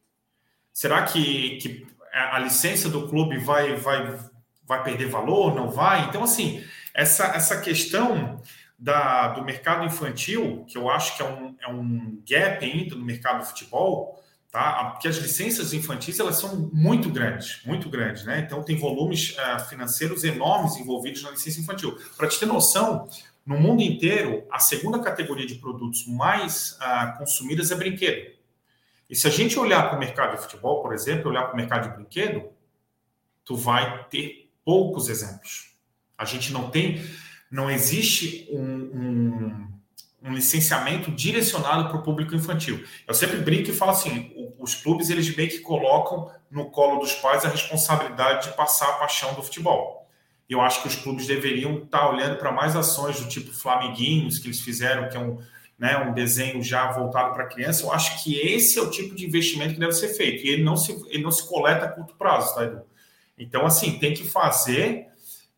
Será que, que a licença do clube vai, vai, vai perder valor? Não vai? Então, assim, essa, essa questão da, do mercado infantil, que eu acho que é um, é um gap ainda no mercado do futebol, tá? Porque as licenças infantis elas são muito grandes, muito grandes, né? Então tem volumes uh, financeiros enormes envolvidos na licença infantil. Para te ter noção, no mundo inteiro, a segunda categoria de produtos mais uh, consumidas é brinquedo. E se a gente olhar para o mercado de futebol, por exemplo, olhar para o mercado de brinquedo, tu vai ter poucos exemplos. A gente não tem não existe um, um, um licenciamento direcionado para o público infantil. Eu sempre brinco e falo assim: os clubes eles meio que colocam no colo dos pais a responsabilidade de passar a paixão do futebol. Eu acho que os clubes deveriam estar olhando para mais ações do tipo Flamiguinhos que eles fizeram, que é um, né, um desenho já voltado para criança. Eu acho que esse é o tipo de investimento que deve ser feito. E ele não se, ele não se coleta a curto prazo, tá, Edu? Então, assim, tem que fazer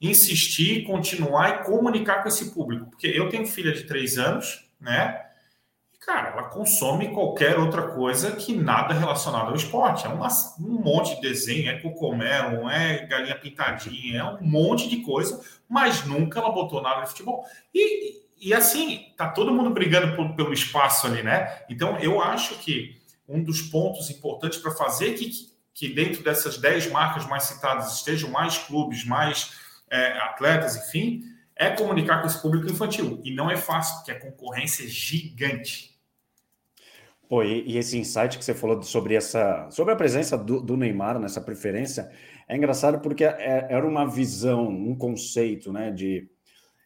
insistir, continuar e comunicar com esse público. Porque eu tenho filha de três anos, né? Cara, ela consome qualquer outra coisa que nada relacionado ao esporte. É uma, um monte de desenho, é cocomelo, é galinha pintadinha, é um monte de coisa, mas nunca ela botou nada de futebol. E, e assim, tá todo mundo brigando por, pelo espaço ali, né? Então, eu acho que um dos pontos importantes para fazer que, que dentro dessas 10 marcas mais citadas estejam mais clubes, mais é, atletas, enfim, é comunicar com esse público infantil. E não é fácil, porque a concorrência é gigante. Pô, e, e esse insight que você falou sobre essa, sobre a presença do, do Neymar nessa preferência, é engraçado porque é, era uma visão, um conceito, né, de,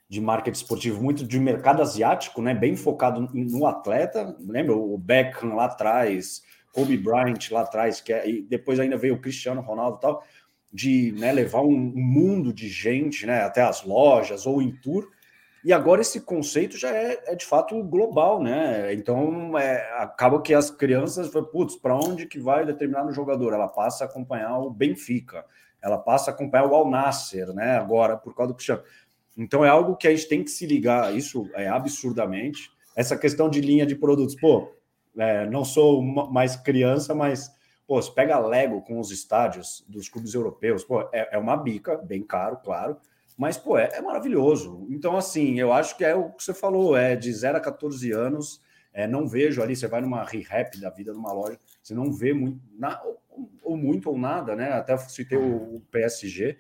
de marketing esportivo muito de mercado asiático, né, bem focado no atleta. Lembra o Beckham lá atrás, Kobe Bryant lá atrás, que é, e depois ainda veio o Cristiano Ronaldo e tal de né, levar um, um, mundo de gente né, até as lojas ou em tour. E agora esse conceito já é, é de fato global, né? Então é, acaba que as crianças, putz, para onde que vai determinado jogador? Ela passa a acompanhar o Benfica, ela passa a acompanhar o Al Nasser, né? Agora, por causa do Cristiano. Então é algo que a gente tem que se ligar, isso é absurdamente. Essa questão de linha de produtos, pô, é, não sou mais criança, mas Pô, você pega Lego com os estádios dos clubes europeus, pô, é, é uma bica, bem caro, claro, mas, pô, é, é, maravilhoso. Então, assim, eu acho que é o que você falou, é de 0 a 14 anos, é, não vejo ali, você vai numa re-rap da vida numa loja, você não vê muito, na, ou, ou, muito ou nada, né? Até citei o, o PSG,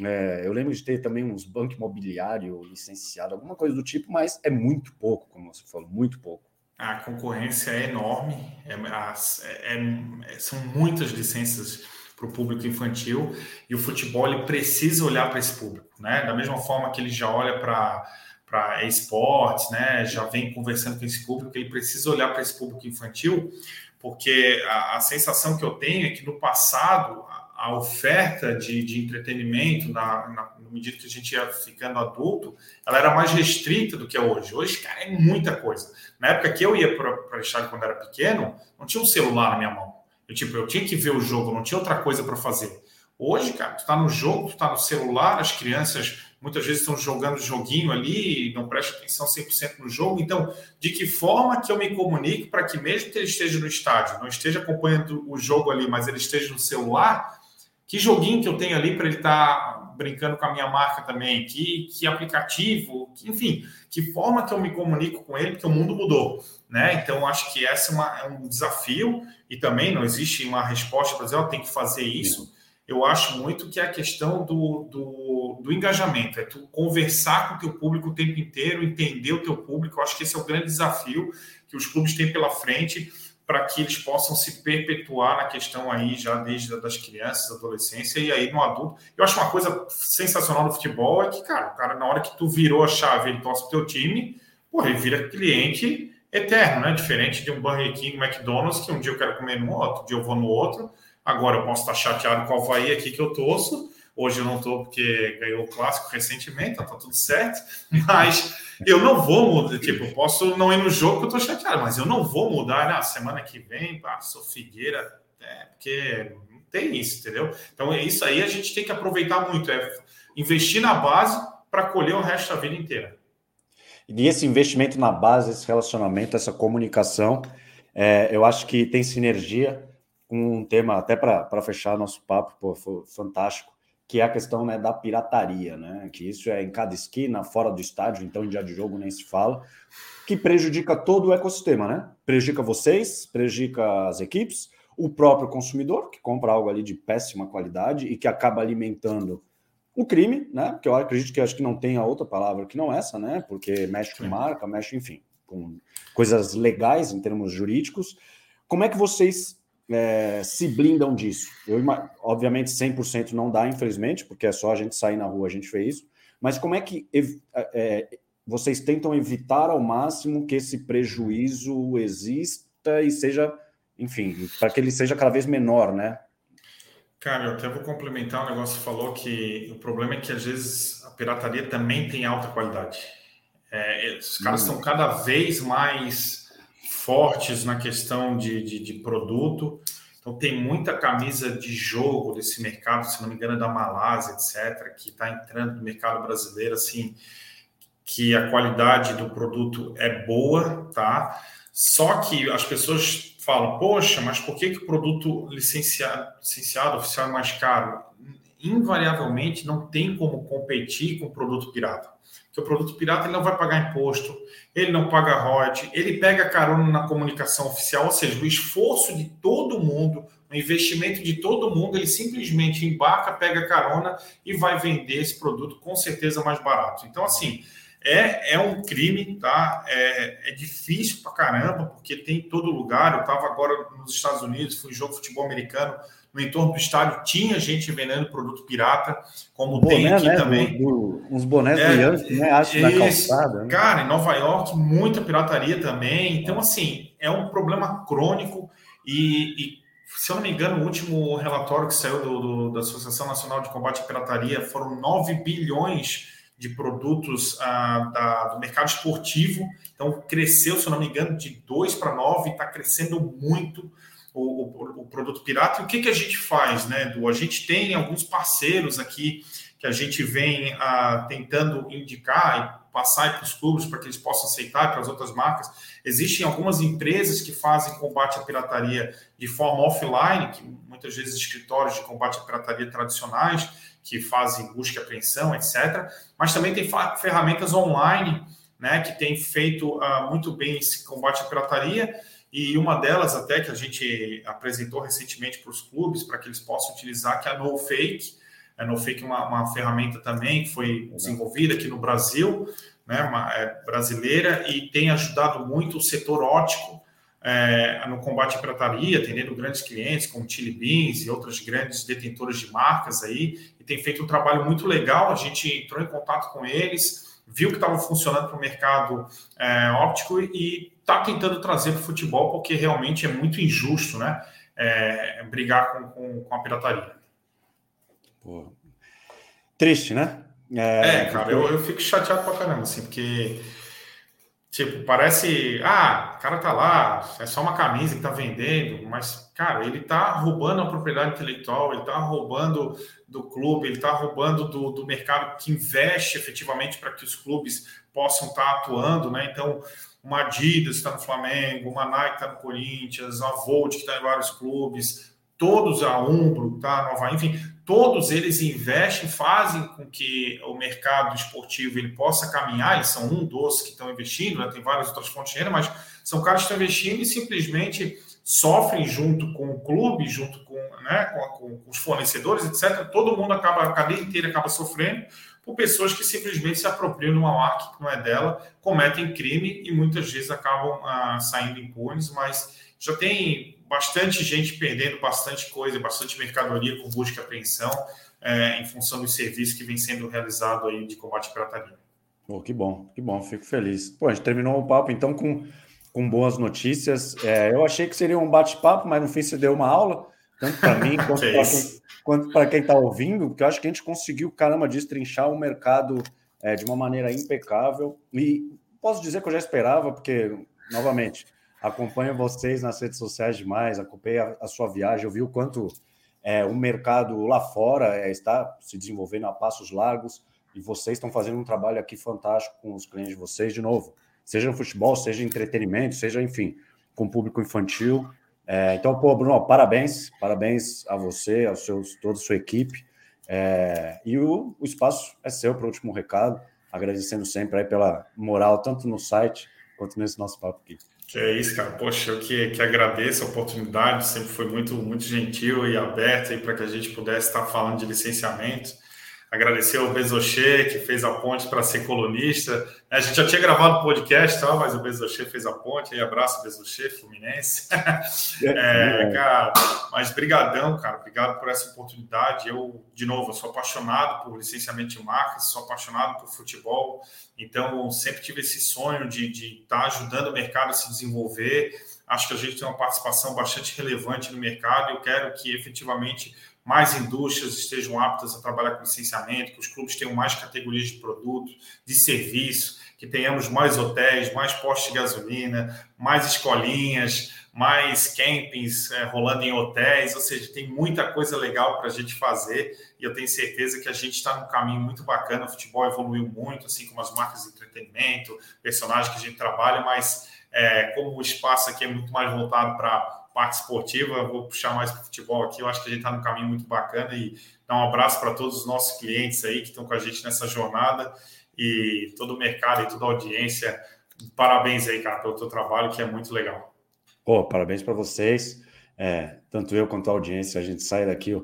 é, eu lembro de ter também uns bancos imobiliário licenciado, alguma coisa do tipo, mas é muito pouco, como você falou, muito pouco a concorrência é enorme, é, é, é, são muitas licenças para o público infantil e o futebol ele precisa olhar para esse público, né? Da mesma forma que ele já olha para para esportes, né? Já vem conversando com esse público, ele precisa olhar para esse público infantil, porque a, a, sensação que eu tenho é que no passado a, a oferta de, de entretenimento, na, na, no medida que a gente ia ficando adulto, ela era mais restrita do que é hoje. Hoje, cara, é muita coisa. Na época que eu ia para o estádio quando era pequeno, não tinha um celular na minha mão. Eu, tipo, eu tinha que ver o jogo, não tinha outra coisa para fazer. Hoje, cara, tu está no jogo, tu está no celular, as crianças muitas vezes estão jogando joguinho ali não prestam atenção 100% no jogo. Então, de que forma que eu me comunico para que mesmo que ele esteja no estádio, não esteja acompanhando o jogo ali, mas ele esteja no celular, que joguinho que eu tenho ali para ele estar tá brincando com a minha marca também, que, que aplicativo, que, enfim, que forma que eu me comunico com ele, porque o mundo mudou, né? Então, acho que essa é, uma, é um desafio e também não existe uma resposta para dizer, oh, tem que fazer isso eu acho muito que é a questão do, do, do, engajamento, é tu conversar com o teu público o tempo inteiro, entender o teu público. Eu acho que esse é o grande desafio que os clubes têm pela frente para que eles possam se perpetuar na questão aí já desde das crianças, adolescência e aí no adulto. Eu acho uma coisa sensacional do futebol é que, cara, cara na hora que tu virou a chave, ele torce pro teu time, porra, ele vira cliente eterno, né? Diferente de um Burger King, McDonald's, que um dia eu quero comer no outro, um dia eu vou no outro, Agora eu posso estar chateado com o Havaí aqui que eu torço. Hoje eu não estou porque ganhou o clássico recentemente, então tá tudo certo. (laughs) Mas eu não vou mudar. Tipo, eu posso não ir no jogo que eu estou chateado, mas eu não vou mudar na né? semana que vem. Pá, sou Figueira, é, porque não tem isso, entendeu? Então é isso aí a gente tem que aproveitar muito, é investir na base para colher o resto da vida inteira. E esse investimento na base, esse relacionamento, essa comunicação, é, eu acho que tem sinergia com um tema, até para fechar nosso papo, pô, foi fantástico, que é a questão né, da pirataria, né? Que isso é em cada esquina, fora do estádio, então em dia de jogo nem se fala, que prejudica todo o ecossistema, né? Prejudica vocês, prejudica as equipes, o próprio consumidor, que compra algo ali de péssima qualidade e que acaba alimentando o crime, né? Que eu acredito que acho que não tem a outra palavra que não essa, né? Porque mexe com marca, mexe, enfim, com coisas legais em termos jurídicos. Como é que vocês é, se blindam disso? Eu, obviamente, 100% não dá, infelizmente, porque é só a gente sair na rua, a gente fez isso. Mas como é que é, vocês tentam evitar ao máximo que esse prejuízo exista e seja, enfim, para que ele seja cada vez menor, né? Cara, eu até vou complementar o um negócio que falou que o problema é que às vezes a pirataria também tem alta qualidade. É, os caras hum. estão cada vez mais fortes na questão de, de, de, produto. Então, tem muita camisa de jogo desse mercado, se não me engano, é da Malásia, etc., que está entrando no mercado brasileiro, assim, que a qualidade do produto é boa, tá? Só que as pessoas falam, poxa, mas por que, que o produto licenciado, licenciado oficial é mais caro? Invariavelmente não tem como competir com o produto pirata que o produto pirata ele não vai pagar imposto, ele não paga royalties, ele pega carona na comunicação oficial, ou seja, o esforço de todo mundo, o investimento de todo mundo, ele simplesmente embarca, pega carona e vai vender esse produto com certeza mais barato. Então, assim, é, é um crime, tá? É, é difícil pra caramba, porque tem em todo lugar. Eu estava agora nos Estados Unidos, fui jogo de futebol americano, no entorno do estádio tinha gente vendendo produto pirata, como Boné, tem aqui né? também. Do, do, uns bonés é, brilhantes, né? Acho na calçada. Né? Cara, em Nova York, muita pirataria também. Então, assim, é um problema crônico e, e se eu não me engano, o último relatório que saiu do, do, da Associação Nacional de Combate à Pirataria foram 9 bilhões de produtos ah, da, do mercado esportivo. Então, cresceu, se eu não me engano, de 2 para 9, está crescendo muito o, o, o, produto pirata. E o que, que a gente faz, né, Edu? A gente tem alguns parceiros aqui que a gente vem ah, tentando indicar e passar para os clubes para que eles possam aceitar para as outras marcas. Existem algumas empresas que fazem combate à pirataria de forma offline, que muitas vezes escritórios de combate à pirataria tradicionais, que fazem busca e apreensão, etc. Mas também tem ferramentas online, né, que têm feito uh, muito bem esse combate à pirataria e uma delas, até que a gente apresentou recentemente para os clubes, para que eles possam utilizar, que é a NoFake. A NoFake é uma, uma ferramenta também que foi desenvolvida aqui no Brasil, né, uma, é, brasileira, e tem ajudado muito o setor ótico é, no combate à pirataria, atendendo grandes clientes como Chili Beans e outras grandes detentoras de marcas aí, e tem feito um trabalho muito legal. A gente entrou em contato com eles, viu que estava funcionando para o mercado é, óptico e está tentando trazer para o futebol, porque realmente é muito injusto, né? É, brigar com, com, com, a pirataria. Pô. Triste, né? É, é cara, eu, eu fico chateado pra caramba, assim, porque Tipo, parece, ah, o cara tá lá, é só uma camisa que tá vendendo, mas, cara, ele tá roubando a propriedade intelectual, ele tá roubando do clube, ele tá roubando do, do mercado que investe efetivamente para que os clubes possam estar tá atuando, né? Então, uma Adidas está no Flamengo, uma Nike está no Corinthians, a Volt está em vários clubes, todos a Umbro, tá? Nova, enfim, todos eles investem, fazem com que o mercado esportivo ele possa caminhar, eles são um dos que estão investindo, né? tem várias outras fontes de renda, mas são caras que estão investindo e simplesmente sofrem junto com o clube, junto com, né, com, com os fornecedores, etc. Todo mundo acaba, a cadeia inteira acaba sofrendo por pessoas que simplesmente se apropriam de uma marca que não é dela, cometem crime e muitas vezes acabam ah, saindo impunes, mas já tem bastante gente perdendo bastante coisa, bastante mercadoria com busca e apreensão é, em função do serviço que vem sendo realizado aí de combate à pirataria. Oh, que bom, que bom, fico feliz. Pô, a gente terminou o papo então com, com boas notícias. É, eu achei que seria um bate-papo, mas no fim você deu uma aula, tanto para mim (laughs) quanto para quem está ouvindo, porque eu acho que a gente conseguiu, caramba, destrinchar o mercado é, de uma maneira impecável. E posso dizer que eu já esperava, porque, novamente, acompanho vocês nas redes sociais demais, acompanhei a, a sua viagem, eu vi o quanto é, o mercado lá fora é, está se desenvolvendo a passos largos e vocês estão fazendo um trabalho aqui fantástico com os clientes de vocês, de novo, seja no futebol, seja entretenimento, seja, enfim, com público infantil. É, então, pô, Bruno, parabéns, parabéns a você, aos seus, toda a sua equipe. É, e o, o espaço é seu para o último recado, agradecendo sempre aí pela moral, tanto no site quanto nesse nosso papo aqui. Que é isso, cara. Poxa, eu que, que agradeço a oportunidade, sempre foi muito, muito gentil e aberto para que a gente pudesse estar falando de licenciamento. Agradecer ao Bezoche, que fez a ponte para ser colunista. A gente já tinha gravado o podcast, tá? mas o Bezoche fez a ponte. Aí, abraço, Bezoche, Fluminense. (laughs) É, cara, mas brigadão, cara. Obrigado por essa oportunidade. Eu, de novo, eu sou apaixonado por licenciamento de marcas, sou apaixonado por futebol. Então, sempre tive esse sonho de estar tá ajudando o mercado a se desenvolver. Acho que a gente tem uma participação bastante relevante no mercado. Eu quero que, efetivamente, mais indústrias estejam aptas a trabalhar com licenciamento, que os clubes tenham mais categorias de produto, de serviço, que tenhamos mais hotéis, mais postos de gasolina, mais escolinhas, mais campings é, rolando em hotéis, ou seja, tem muita coisa legal para a gente fazer e eu tenho certeza que a gente está num caminho muito bacana. O futebol evoluiu muito, assim como as marcas de entretenimento, personagens que a gente trabalha, mas é, como o espaço aqui é muito mais voltado para parte esportiva, vou puxar mais para o futebol aqui. Eu acho que a gente está num caminho muito bacana e dar um abraço para todos os nossos clientes aí que estão com a gente nessa jornada e todo o mercado e toda a audiência. Parabéns aí, cara, pelo teu trabalho, que é muito legal. Pô, parabéns para vocês. É, tanto eu quanto a audiência, a gente sai daqui,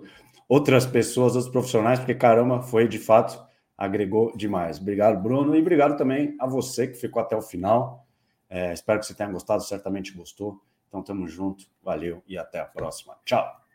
outras pessoas, outros profissionais, porque caramba, foi de fato, agregou demais. Obrigado, Bruno, e obrigado também a você que ficou até o final. É, espero que você tenha gostado, certamente gostou. Então, tamo junto, valeu e até a próxima. Tchau!